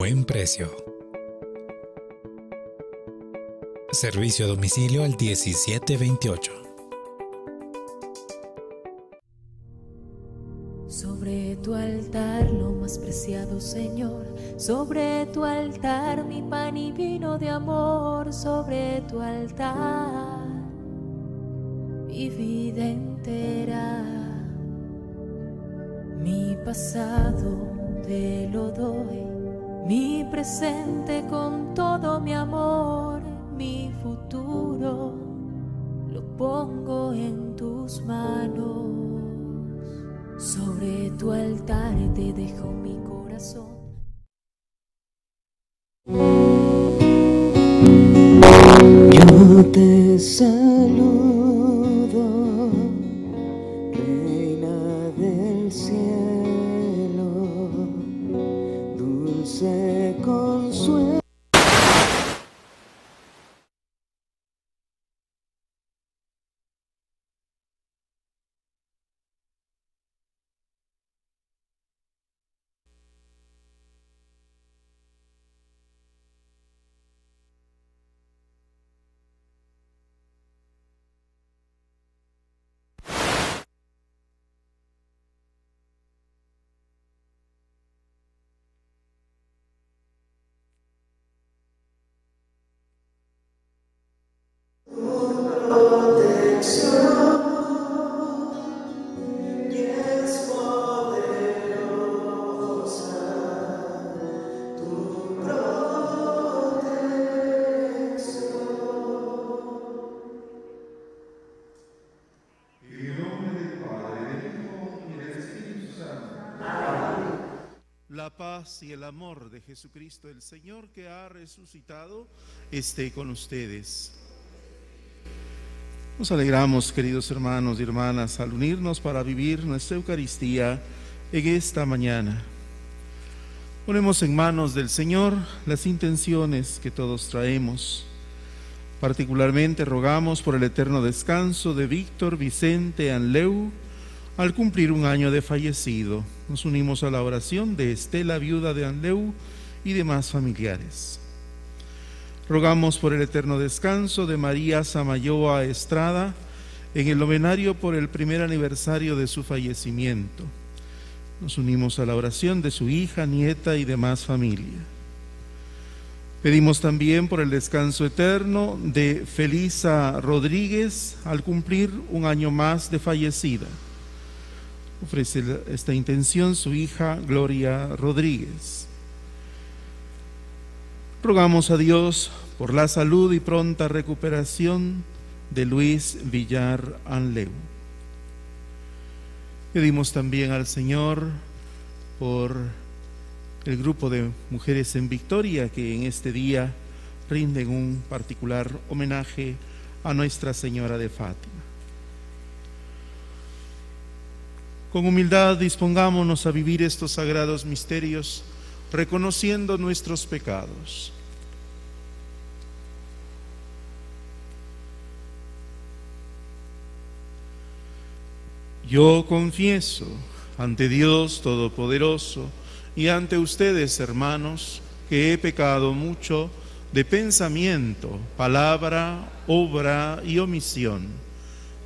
Buen precio. Servicio a domicilio al 1728. Sobre tu altar lo más preciado, Señor. Sobre tu altar mi pan y vino de amor. Sobre tu altar mi vida entera. Mi pasado te lo doy. Mi presente con todo mi amor. Mi futuro lo pongo en tus manos. Sobre tu altar te dejo mi corazón. Yo te saludo, paz y el amor de Jesucristo el Señor que ha resucitado esté con ustedes. Nos alegramos, queridos hermanos y hermanas, al unirnos para vivir nuestra Eucaristía en esta mañana. Ponemos en manos del Señor las intenciones que todos traemos. Particularmente rogamos por el eterno descanso de Víctor Vicente Anleu al cumplir un año de fallecido. Nos unimos a la oración de Estela, viuda de Anleu, y demás familiares. Rogamos por el eterno descanso de María Samayoa Estrada en el novenario por el primer aniversario de su fallecimiento. Nos unimos a la oración de su hija, nieta y demás familia. Pedimos también por el descanso eterno de Felisa Rodríguez al cumplir un año más de fallecida. Ofrece esta intención su hija Gloria Rodríguez. Rogamos a Dios por la salud y pronta recuperación de Luis Villar Anleu. Pedimos también al Señor por el grupo de mujeres en Victoria que en este día rinden un particular homenaje a Nuestra Señora de Fátima. Con humildad dispongámonos a vivir estos sagrados misterios reconociendo nuestros pecados. Yo confieso ante Dios Todopoderoso y ante ustedes, hermanos, que he pecado mucho de pensamiento, palabra, obra y omisión,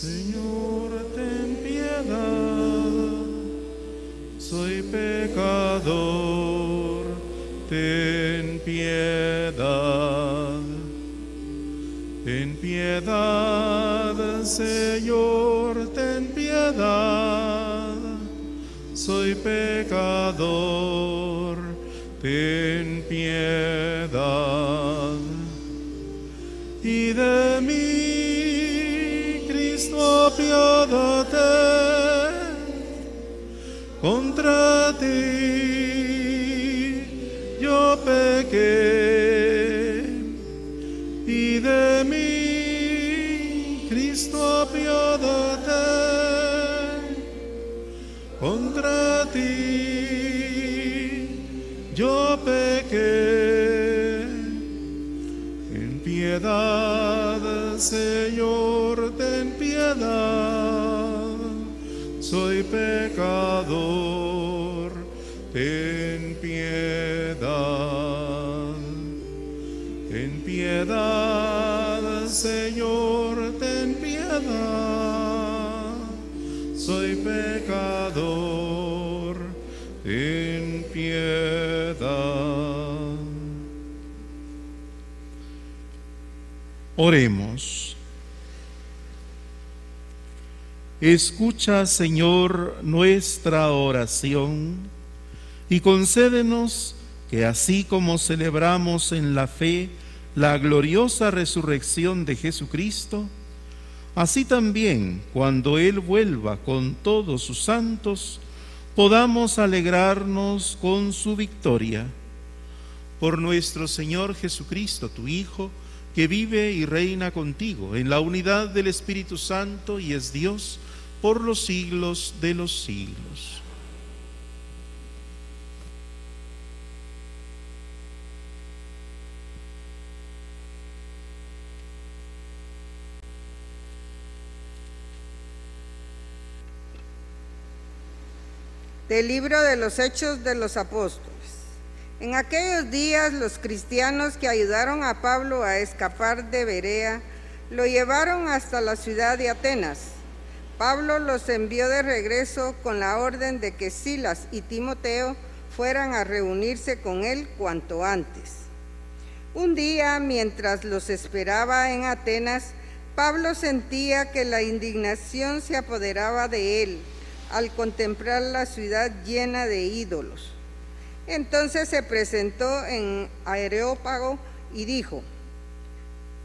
Señor, ten piedad, soy pecador, ten piedad, ten piedad, Señor, ten piedad, soy pecador, ten piedad. Y de apiádate contra ti. Yo pequé y de mí, Cristo, apiádate contra ti. Yo pequé en piedad, Señor, piedad. Soy pecador, ten piedad. Ten piedad, Señor, ten piedad. Soy pecador, ten piedad. Escucha, Señor, nuestra oración y concédenos que así como celebramos en la fe la gloriosa resurrección de Jesucristo, así también cuando Él vuelva con todos sus santos, podamos alegrarnos con su victoria. Por nuestro Señor Jesucristo, tu Hijo, que vive y reina contigo en la unidad del Espíritu Santo y es Dios por los siglos de los siglos. Del libro de los Hechos de los Apóstoles. En aquellos días los cristianos que ayudaron a Pablo a escapar de Berea lo llevaron hasta la ciudad de Atenas. Pablo los envió de regreso con la orden de que Silas y Timoteo fueran a reunirse con él cuanto antes. Un día, mientras los esperaba en Atenas, Pablo sentía que la indignación se apoderaba de él al contemplar la ciudad llena de ídolos. Entonces se presentó en Areópago y dijo,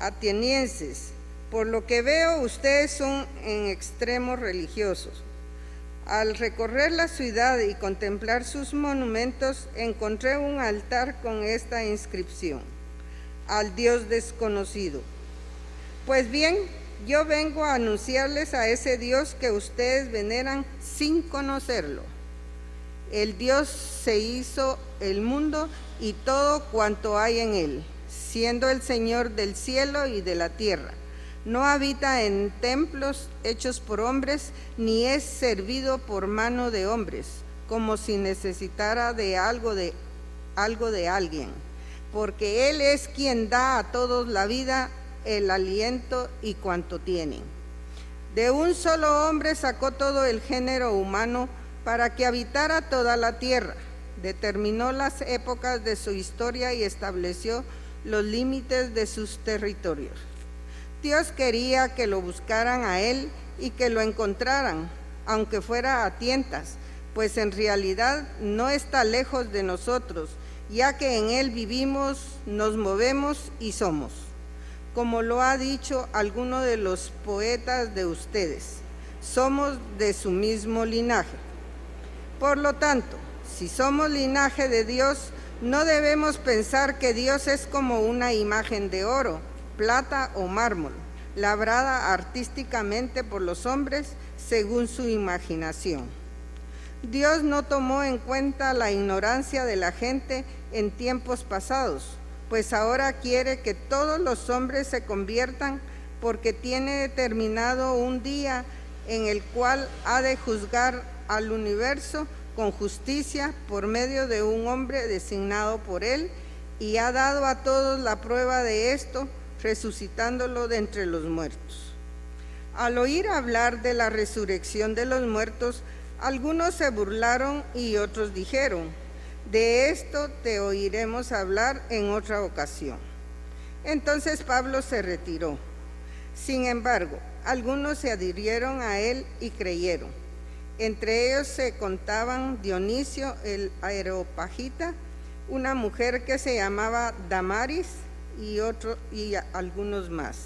atenienses, por lo que veo ustedes son en extremos religiosos. Al recorrer la ciudad y contemplar sus monumentos, encontré un altar con esta inscripción, al Dios desconocido. Pues bien, yo vengo a anunciarles a ese Dios que ustedes veneran sin conocerlo. El Dios se hizo el mundo y todo cuanto hay en él, siendo el Señor del cielo y de la tierra. No habita en templos hechos por hombres, ni es servido por mano de hombres, como si necesitara de algo de alguien, porque él es quien da a todos la vida, el aliento y cuanto tienen. De un solo hombre sacó todo el género humano para que habitara toda la tierra. Determinó las épocas de su historia y estableció los límites de sus territorios. Dios quería que lo buscaran a Él y que lo encontraran, aunque fuera a tientas, pues en realidad no está lejos de nosotros, ya que en Él vivimos, nos movemos y somos, como lo ha dicho alguno de los poetas de ustedes, somos de su mismo linaje. Por lo tanto, si somos linaje de Dios, no debemos pensar que Dios es como una imagen de oro, plata o mármol, labrada artísticamente por los hombres según su imaginación. Dios no tomó en cuenta la ignorancia de la gente en tiempos pasados, pues ahora quiere que todos los hombres se conviertan porque tiene determinado un día en el cual ha de juzgar al universo con justicia por medio de un hombre designado por él y ha dado a todos la prueba de esto, resucitándolo de entre los muertos. Al oír hablar de la resurrección de los muertos, algunos se burlaron y otros dijeron, de esto te oiremos hablar en otra ocasión. Entonces Pablo se retiró. Sin embargo, algunos se adhirieron a él y creyeron. Entre ellos se contaban Dionisio el Aeropagita, una mujer que se llamaba Damaris y, otro, y algunos más.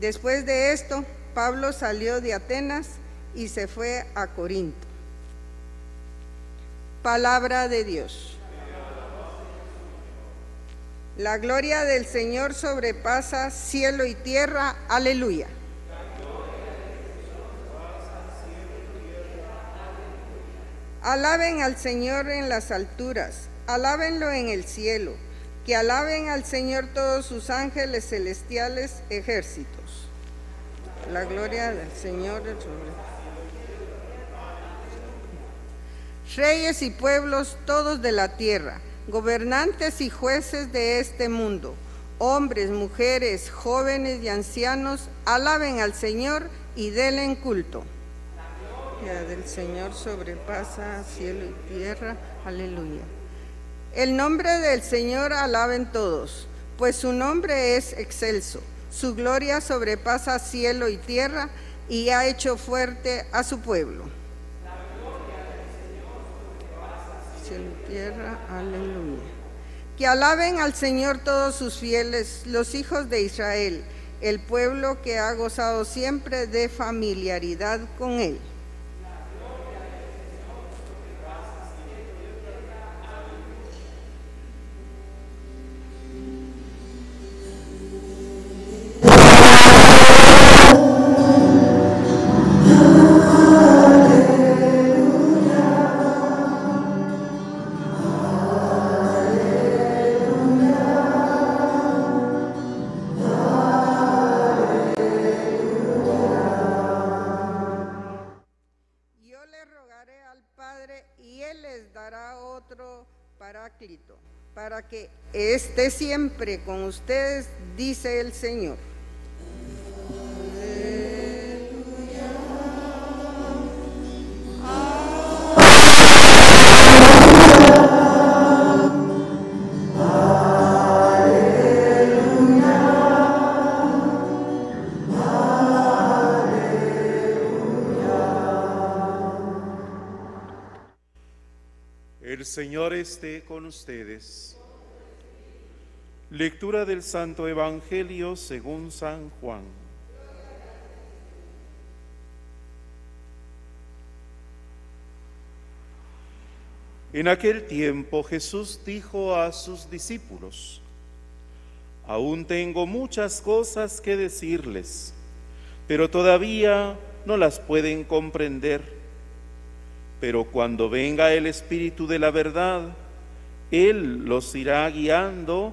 Después de esto, Pablo salió de Atenas y se fue a Corinto. Palabra de Dios. La gloria del Señor sobrepasa cielo y tierra. Aleluya. Alaben al Señor en las alturas, alábenlo en el cielo, que alaben al Señor todos sus ángeles celestiales ejércitos. La gloria del Señor Reyes y pueblos todos de la tierra, gobernantes y jueces de este mundo, hombres, mujeres, jóvenes y ancianos, alaben al Señor y denle culto. La del Señor sobrepasa cielo y tierra. Aleluya. El nombre del Señor alaben todos, pues su nombre es excelso. Su gloria sobrepasa cielo y tierra y ha hecho fuerte a su pueblo. Cielo y tierra. Aleluya. Que alaben al Señor todos sus fieles, los hijos de Israel, el pueblo que ha gozado siempre de familiaridad con él. Esté siempre con ustedes, dice el Señor. Señor esté con ustedes. Lectura del Santo Evangelio según San Juan. En aquel tiempo Jesús dijo a sus discípulos, Aún tengo muchas cosas que decirles, pero todavía no las pueden comprender. Pero cuando venga el Espíritu de la verdad, Él los irá guiando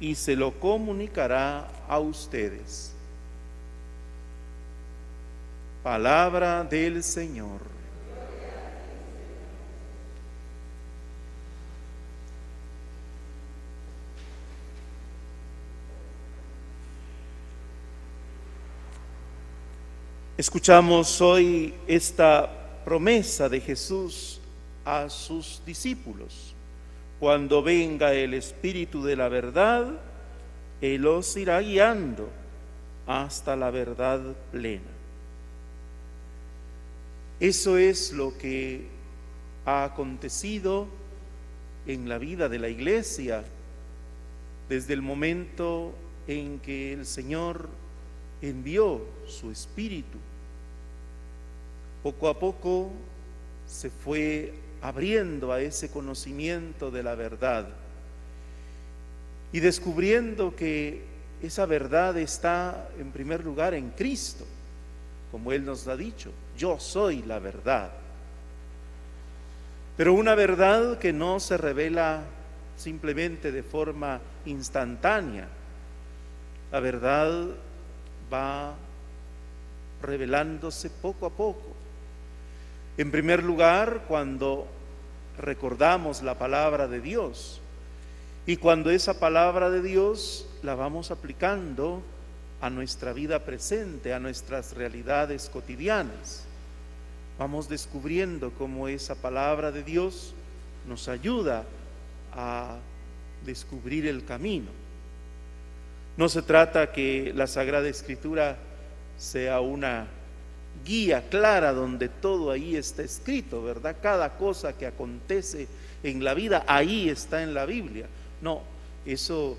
y se lo comunicará a ustedes. Palabra del Señor. Escuchamos hoy esta promesa de Jesús a sus discípulos. Cuando venga el Espíritu de la verdad, Él los irá guiando hasta la verdad plena. Eso es lo que ha acontecido en la vida de la iglesia desde el momento en que el Señor envió su Espíritu. Poco a poco se fue abriendo a ese conocimiento de la verdad y descubriendo que esa verdad está en primer lugar en Cristo, como Él nos ha dicho, yo soy la verdad. Pero una verdad que no se revela simplemente de forma instantánea. La verdad va revelándose poco a poco. En primer lugar, cuando recordamos la palabra de Dios y cuando esa palabra de Dios la vamos aplicando a nuestra vida presente, a nuestras realidades cotidianas. Vamos descubriendo cómo esa palabra de Dios nos ayuda a descubrir el camino. No se trata que la Sagrada Escritura sea una guía clara donde todo ahí está escrito, ¿verdad? Cada cosa que acontece en la vida, ahí está en la Biblia. No, eso,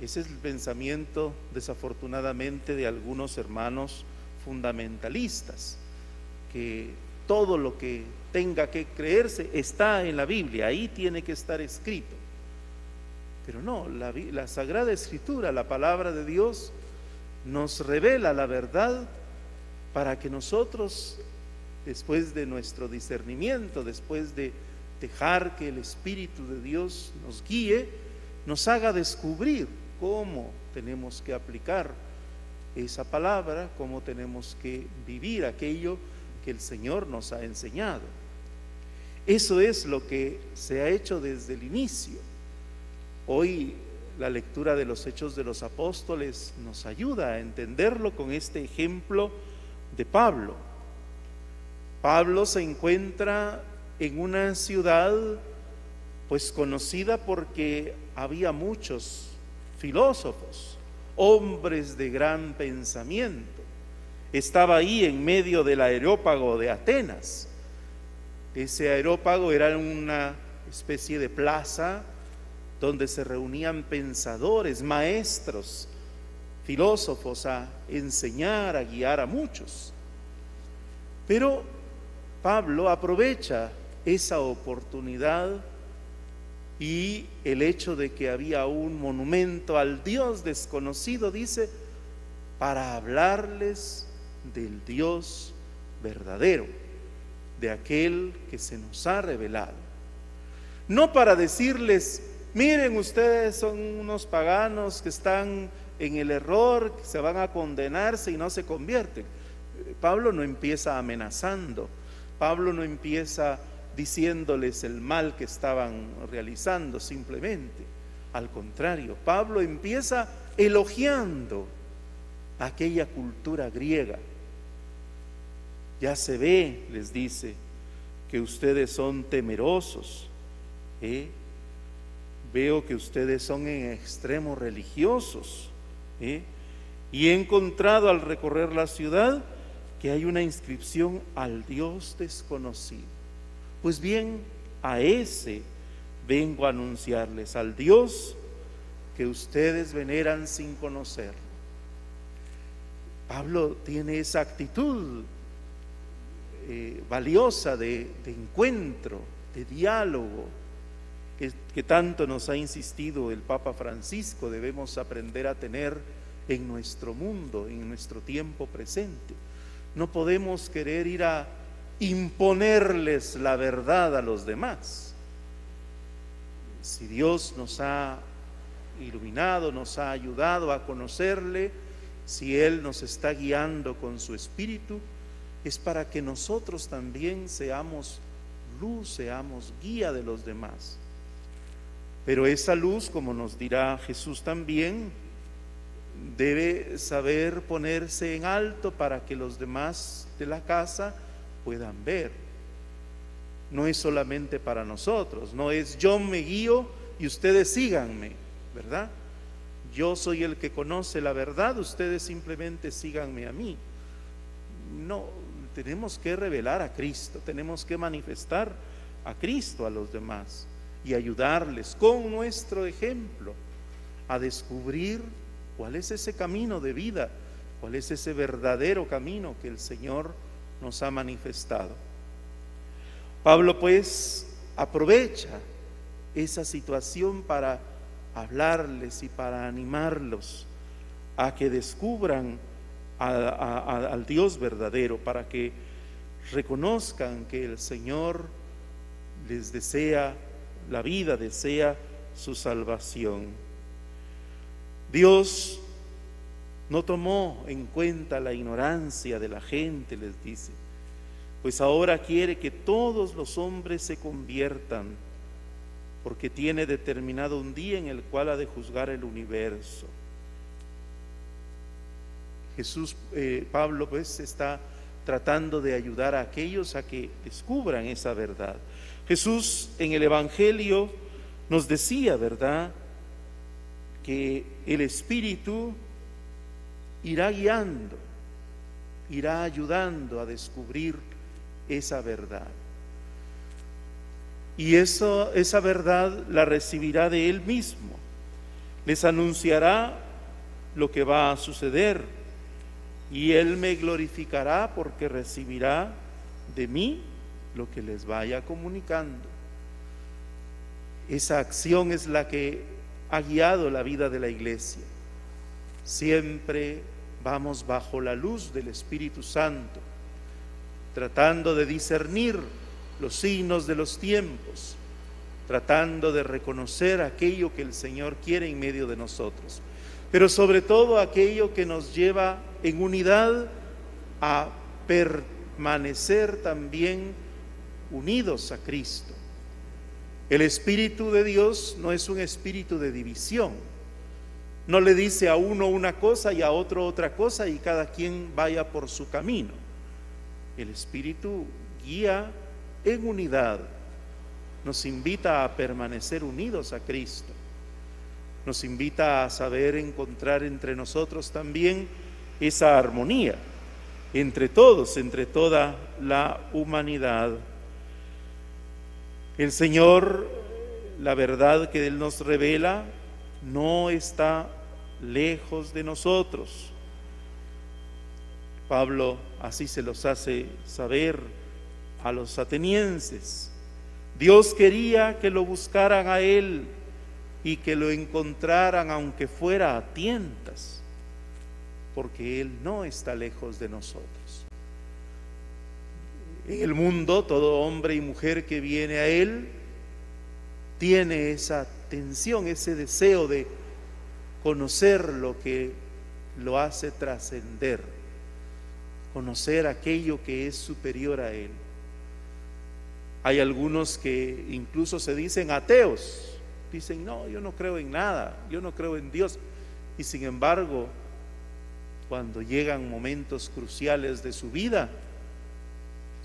ese es el pensamiento desafortunadamente de algunos hermanos fundamentalistas, que todo lo que tenga que creerse está en la Biblia, ahí tiene que estar escrito. Pero no, la, la Sagrada Escritura, la palabra de Dios, nos revela la verdad para que nosotros, después de nuestro discernimiento, después de dejar que el Espíritu de Dios nos guíe, nos haga descubrir cómo tenemos que aplicar esa palabra, cómo tenemos que vivir aquello que el Señor nos ha enseñado. Eso es lo que se ha hecho desde el inicio. Hoy la lectura de los hechos de los apóstoles nos ayuda a entenderlo con este ejemplo de Pablo. Pablo se encuentra en una ciudad pues conocida porque había muchos filósofos, hombres de gran pensamiento. Estaba ahí en medio del aerópago de Atenas. Ese aerópago era una especie de plaza donde se reunían pensadores, maestros, filósofos a enseñar, a guiar a muchos. Pero Pablo aprovecha esa oportunidad y el hecho de que había un monumento al Dios desconocido, dice, para hablarles del Dios verdadero, de aquel que se nos ha revelado. No para decirles, miren ustedes son unos paganos que están en el error, se van a condenarse y no se convierten. Pablo no empieza amenazando, Pablo no empieza diciéndoles el mal que estaban realizando simplemente. Al contrario, Pablo empieza elogiando aquella cultura griega. Ya se ve, les dice, que ustedes son temerosos. ¿eh? Veo que ustedes son en extremo religiosos. ¿Eh? Y he encontrado al recorrer la ciudad que hay una inscripción al Dios desconocido. Pues bien, a ese vengo a anunciarles, al Dios que ustedes veneran sin conocerlo. Pablo tiene esa actitud eh, valiosa de, encuentro, de diálogo, que, tanto nos ha insistido el Papa Francisco, debemos aprender a tener en nuestro mundo, en nuestro tiempo presente. No podemos querer ir a imponerles la verdad a los demás. Si Dios nos ha iluminado, nos ha ayudado a conocerle, si Él nos está guiando con su espíritu, es para que nosotros también seamos luz, seamos guía de los demás. Pero esa luz, como nos dirá Jesús también, debe saber ponerse en alto para que los demás de la casa puedan ver. No es solamente para nosotros, no es yo me guío y ustedes síganme, ¿verdad? Yo soy el que conoce la verdad, ustedes simplemente síganme a mí. No, tenemos que revelar a Cristo, tenemos que manifestar a Cristo a los demás y ayudarles con nuestro ejemplo a descubrir cuál es ese camino de vida, cuál es ese verdadero camino que el Señor nos ha manifestado. Pablo pues aprovecha esa situación para hablarles y para animarlos a que descubran al Dios verdadero, para que reconozcan que el Señor les desea la vida, desea su salvación. Dios no tomó en cuenta la ignorancia de la gente, les dice, pues ahora quiere que todos los hombres se conviertan, porque tiene determinado un día en el cual ha de juzgar el universo. Jesús, eh, Pablo, pues está tratando de ayudar a aquellos a que descubran esa verdad. Jesús en el Evangelio nos decía, ¿verdad?, que el Espíritu irá guiando, irá ayudando a descubrir esa verdad. Y eso, esa verdad la recibirá de Él mismo. Les anunciará lo que va a suceder y Él me glorificará porque recibirá de mí lo que les vaya comunicando. Esa acción es la que ha guiado la vida de la iglesia. Siempre vamos bajo la luz del Espíritu Santo, tratando de discernir los signos de los tiempos, tratando de reconocer aquello que el Señor quiere en medio de nosotros, pero sobre todo aquello que nos lleva en unidad a permanecer también unidos a Cristo. El Espíritu de Dios no es un espíritu de división. No le dice a uno una cosa y a otro otra cosa y cada quien vaya por su camino. El Espíritu guía en unidad. Nos invita a permanecer unidos a Cristo. Nos invita a saber encontrar entre nosotros también esa armonía entre todos, entre toda la humanidad. El Señor, la verdad que Él nos revela, no está lejos de nosotros. Pablo así se los hace saber a los atenienses. Dios quería que lo buscaran a Él y que lo encontraran aunque fuera a tientas, porque Él no está lejos de nosotros. En el mundo, todo hombre y mujer que viene a Él tiene esa tensión, ese deseo de conocer lo que lo hace trascender, conocer aquello que es superior a Él. Hay algunos que incluso se dicen ateos, dicen, no, yo no creo en nada, yo no creo en Dios. Y sin embargo, cuando llegan momentos cruciales de su vida,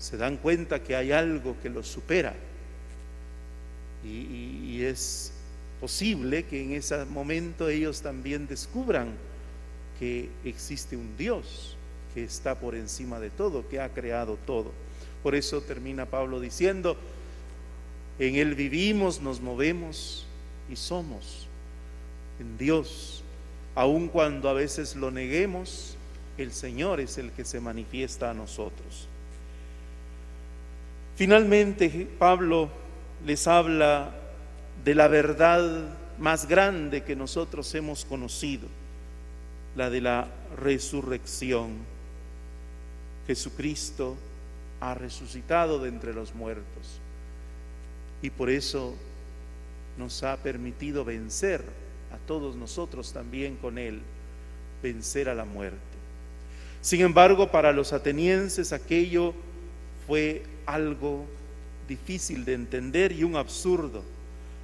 se dan cuenta que hay algo que los supera. Y, es posible que en ese momento ellos también descubran que existe un Dios que está por encima de todo, que ha creado todo. Por eso termina Pablo diciendo, en Él vivimos, nos movemos y somos. En Dios, aun cuando a veces lo neguemos, el Señor es el que se manifiesta a nosotros. Finalmente, Pablo les habla de la verdad más grande que nosotros hemos conocido, la de la resurrección. Jesucristo ha resucitado de entre los muertos y por eso nos ha permitido vencer a todos nosotros también con Él, vencer a la muerte. Sin embargo, para los atenienses aquello fue algo difícil de entender y un absurdo.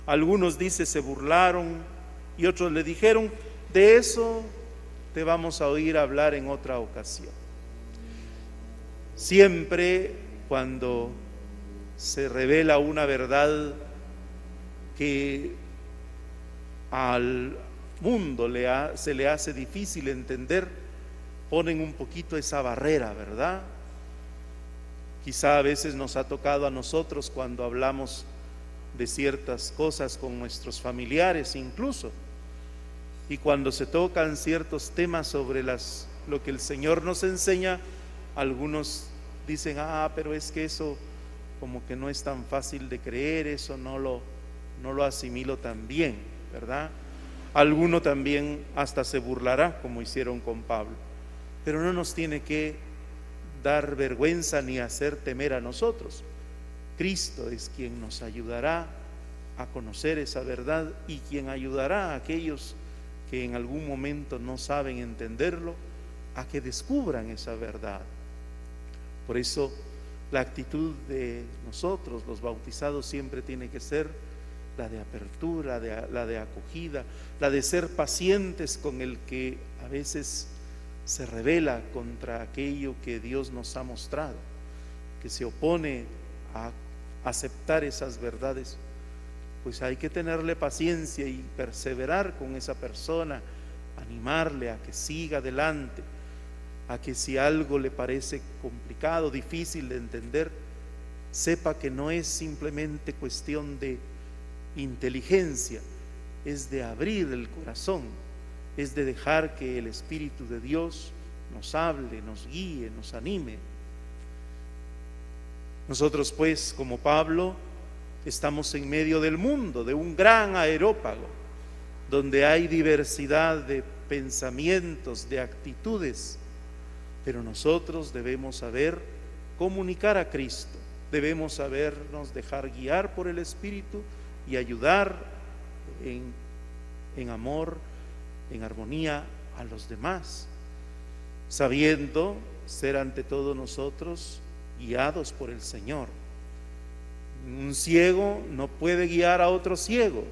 Algunos dice se burlaron y otros le dijeron, de eso te vamos a oír hablar en otra ocasión. Siempre cuando se revela una verdad que al mundo le se le hace difícil entender, ponen un poquito esa barrera, ¿verdad? Quizá a veces nos ha tocado a nosotros cuando hablamos de ciertas cosas con nuestros familiares incluso. Y cuando se tocan ciertos temas sobre las, lo que el Señor nos enseña, algunos dicen, ah, pero es que eso como que no es tan fácil de creer, eso no lo, no lo asimilo tan bien, ¿verdad? Alguno también hasta se burlará, como hicieron con Pablo. Pero no nos tiene que dar vergüenza ni hacer temer a nosotros. Cristo es quien nos ayudará a conocer esa verdad y quien ayudará a aquellos que en algún momento no saben entenderlo a que descubran esa verdad. Por eso la actitud de nosotros, los bautizados, siempre tiene que ser la de apertura, la de acogida, la de ser pacientes con el que a veces se revela contra aquello que Dios nos ha mostrado, que se opone a aceptar esas verdades, pues hay que tenerle paciencia y perseverar con esa persona, animarle a que siga adelante, a que si algo le parece complicado, difícil de entender, sepa que no es simplemente cuestión de inteligencia, es de abrir el corazón, es de dejar que el Espíritu de Dios nos hable, nos guíe, nos anime. Nosotros pues, como Pablo, estamos en medio del mundo, de un gran aerópago, donde hay diversidad de pensamientos, de actitudes, pero nosotros debemos saber comunicar a Cristo, debemos sabernos dejar guiar por el Espíritu y ayudar en, en amor, en armonía a los demás, sabiendo ser ante todo nosotros guiados por el Señor. Un ciego no puede guiar a otro ciego,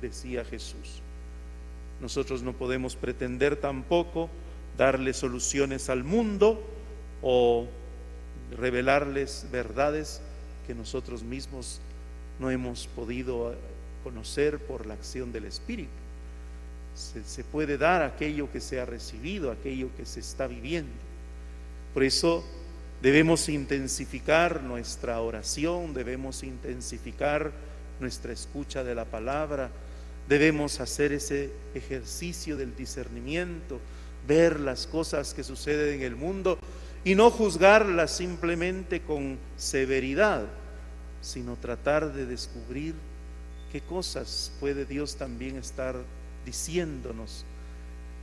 decía Jesús. Nosotros no podemos pretender tampoco darle soluciones al mundo o revelarles verdades que nosotros mismos no hemos podido conocer por la acción del Espíritu. Se, puede dar aquello que se ha recibido, aquello que se está viviendo. Por eso debemos intensificar nuestra oración, debemos intensificar nuestra escucha de la palabra, debemos hacer ese ejercicio del discernimiento, ver las cosas que suceden en el mundo y no juzgarlas simplemente con severidad, sino tratar de descubrir qué cosas puede Dios también estar diciéndonos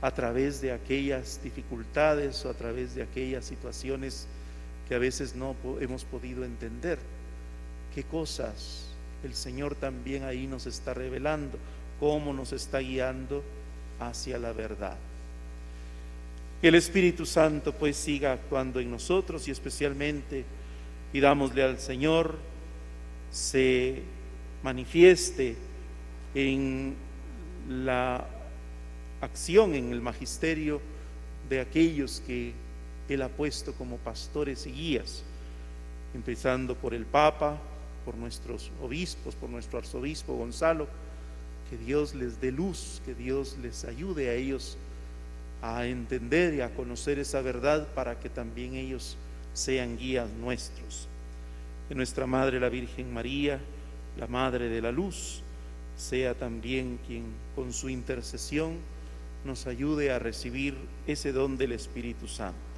a través de aquellas dificultades o a través de aquellas situaciones que a veces no hemos podido entender. ¿Qué cosas el Señor también ahí nos está revelando? ¿Cómo nos está guiando hacia la verdad? Que el Espíritu Santo pues siga actuando en nosotros y especialmente pidámosle al Señor se manifieste en la acción, en el magisterio de aquellos que Él ha puesto como pastores y guías, empezando por el Papa, por nuestros obispos, por nuestro arzobispo Gonzalo, que Dios les dé luz, que Dios les ayude a ellos a entender y a conocer esa verdad para que también ellos sean guías nuestros. Que nuestra Madre la Virgen María, la Madre de la Luz, sea también quien con su intercesión nos ayude a recibir ese don del Espíritu Santo.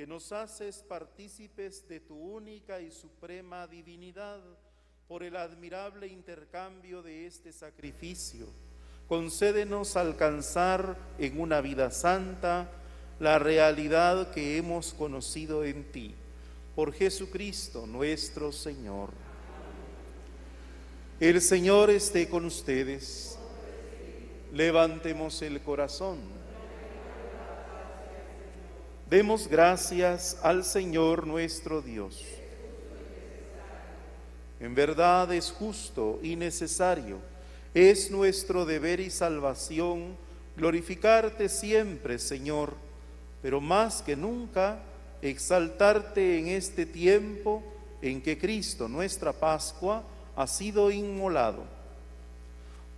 Que nos haces partícipes de tu única y suprema divinidad por el admirable intercambio de este sacrificio, concédenos alcanzar en una vida santa la realidad que hemos conocido en ti. Por Jesucristo nuestro Señor. El Señor esté con ustedes. Levantemos el corazón. Demos gracias al Señor nuestro Dios. En verdad es justo y necesario, es nuestro deber y salvación glorificarte siempre, Señor, pero más que nunca exaltarte en este tiempo en que Cristo, nuestra Pascua, ha sido inmolado.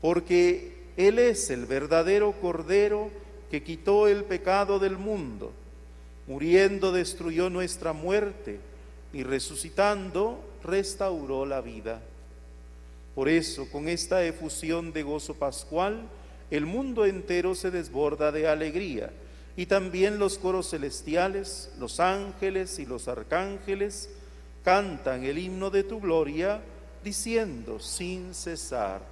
Porque Él es el verdadero Cordero que quitó el pecado del mundo. Muriendo destruyó nuestra muerte y resucitando restauró la vida. Por eso, con esta efusión de gozo pascual, el mundo entero se desborda de alegría y también los coros celestiales, los ángeles y los arcángeles cantan el himno de tu gloria, diciendo sin cesar.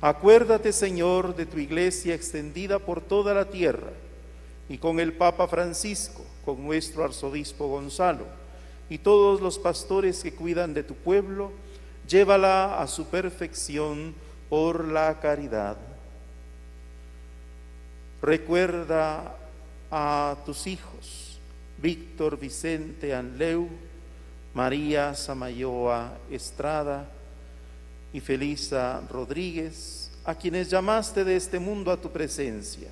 Acuérdate, Señor, de tu iglesia extendida por toda la tierra y con el Papa Francisco, con nuestro arzobispo Gonzalo y todos los pastores que cuidan de tu pueblo, llévala a su perfección por la caridad. Recuerda a tus hijos, Víctor Vicente Anleu, María Samayoa Estrada, y Felisa Rodríguez, a quienes llamaste de este mundo a tu presencia.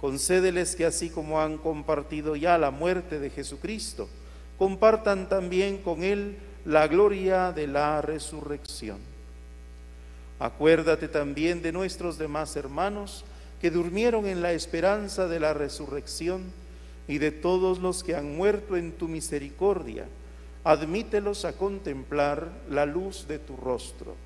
Concédeles que así como han compartido ya la muerte de Jesucristo, compartan también con Él la gloria de la resurrección. Acuérdate también de nuestros demás hermanos que durmieron en la esperanza de la resurrección y de todos los que han muerto en tu misericordia. Admítelos a contemplar la luz de tu rostro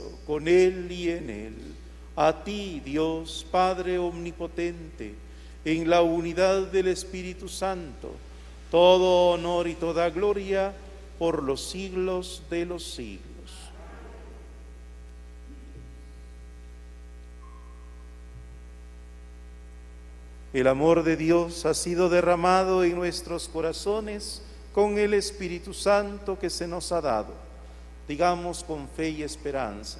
con Él y en Él. A ti, Dios Padre Omnipotente, en la unidad del Espíritu Santo, todo honor y toda gloria por los siglos de los siglos. El amor de Dios ha sido derramado en nuestros corazones con el Espíritu Santo que se nos ha dado digamos con fe y esperanza,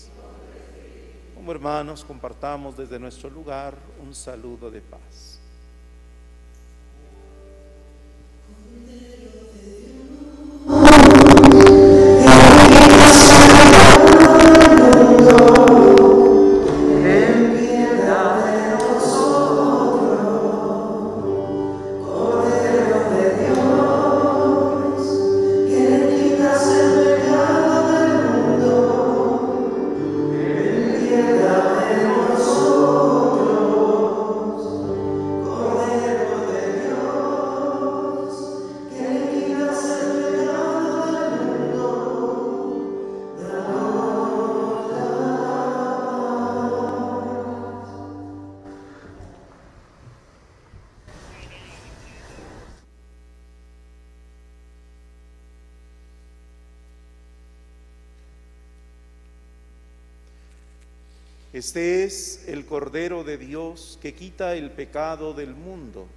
Como hermanos, compartamos desde nuestro lugar un saludo de paz. Este es el Cordero de Dios que quita el pecado del mundo.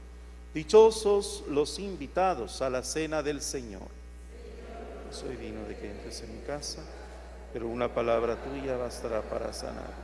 Dichosos los invitados a la cena del Señor. No soy digno de que entres en mi casa, pero una palabra tuya bastará para sanar.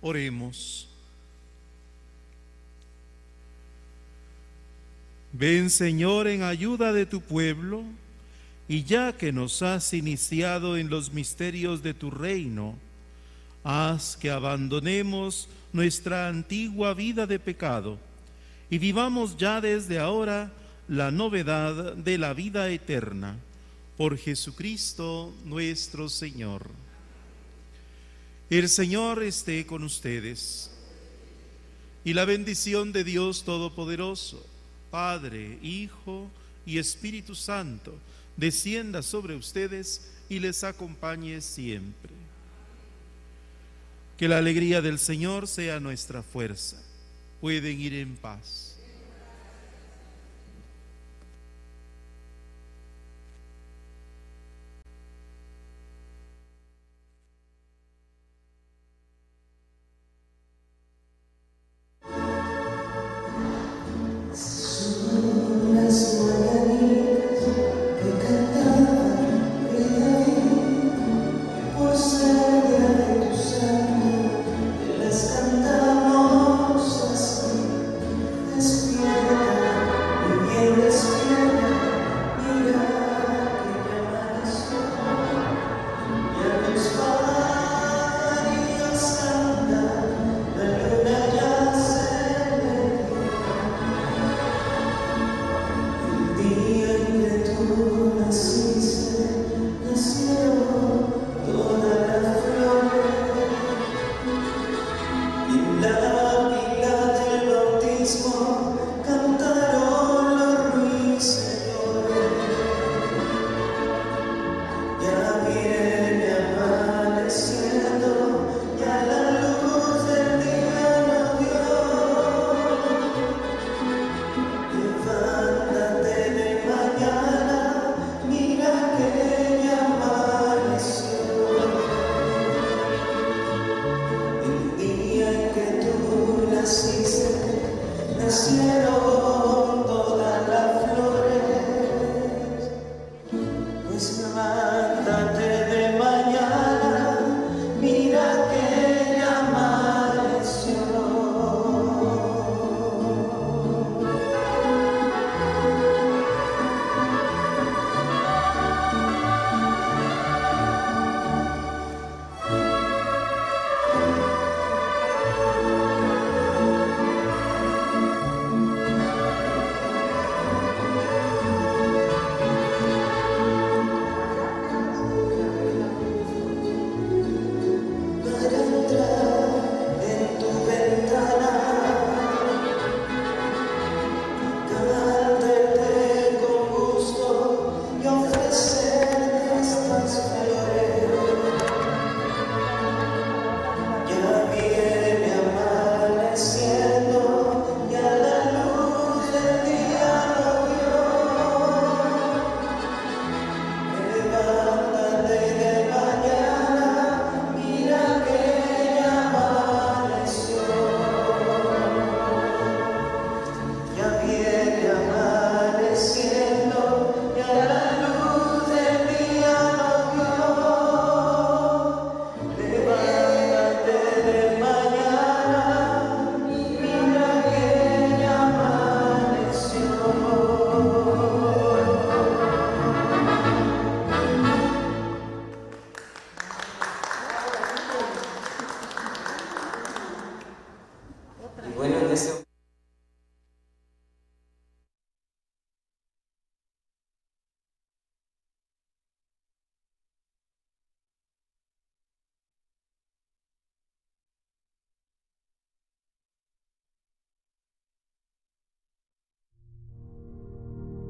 Oremos. Ven Señor en ayuda de tu pueblo, y ya que nos has iniciado en los misterios de tu reino, haz que abandonemos nuestra antigua vida de pecado y vivamos ya desde ahora la novedad de la vida eterna. Por Jesucristo nuestro Señor. El Señor esté con ustedes. Y la bendición de Dios Todopoderoso, Padre, Hijo y Espíritu Santo, descienda sobre ustedes y les acompañe siempre. Que la alegría del Señor sea nuestra fuerza. Pueden ir en paz.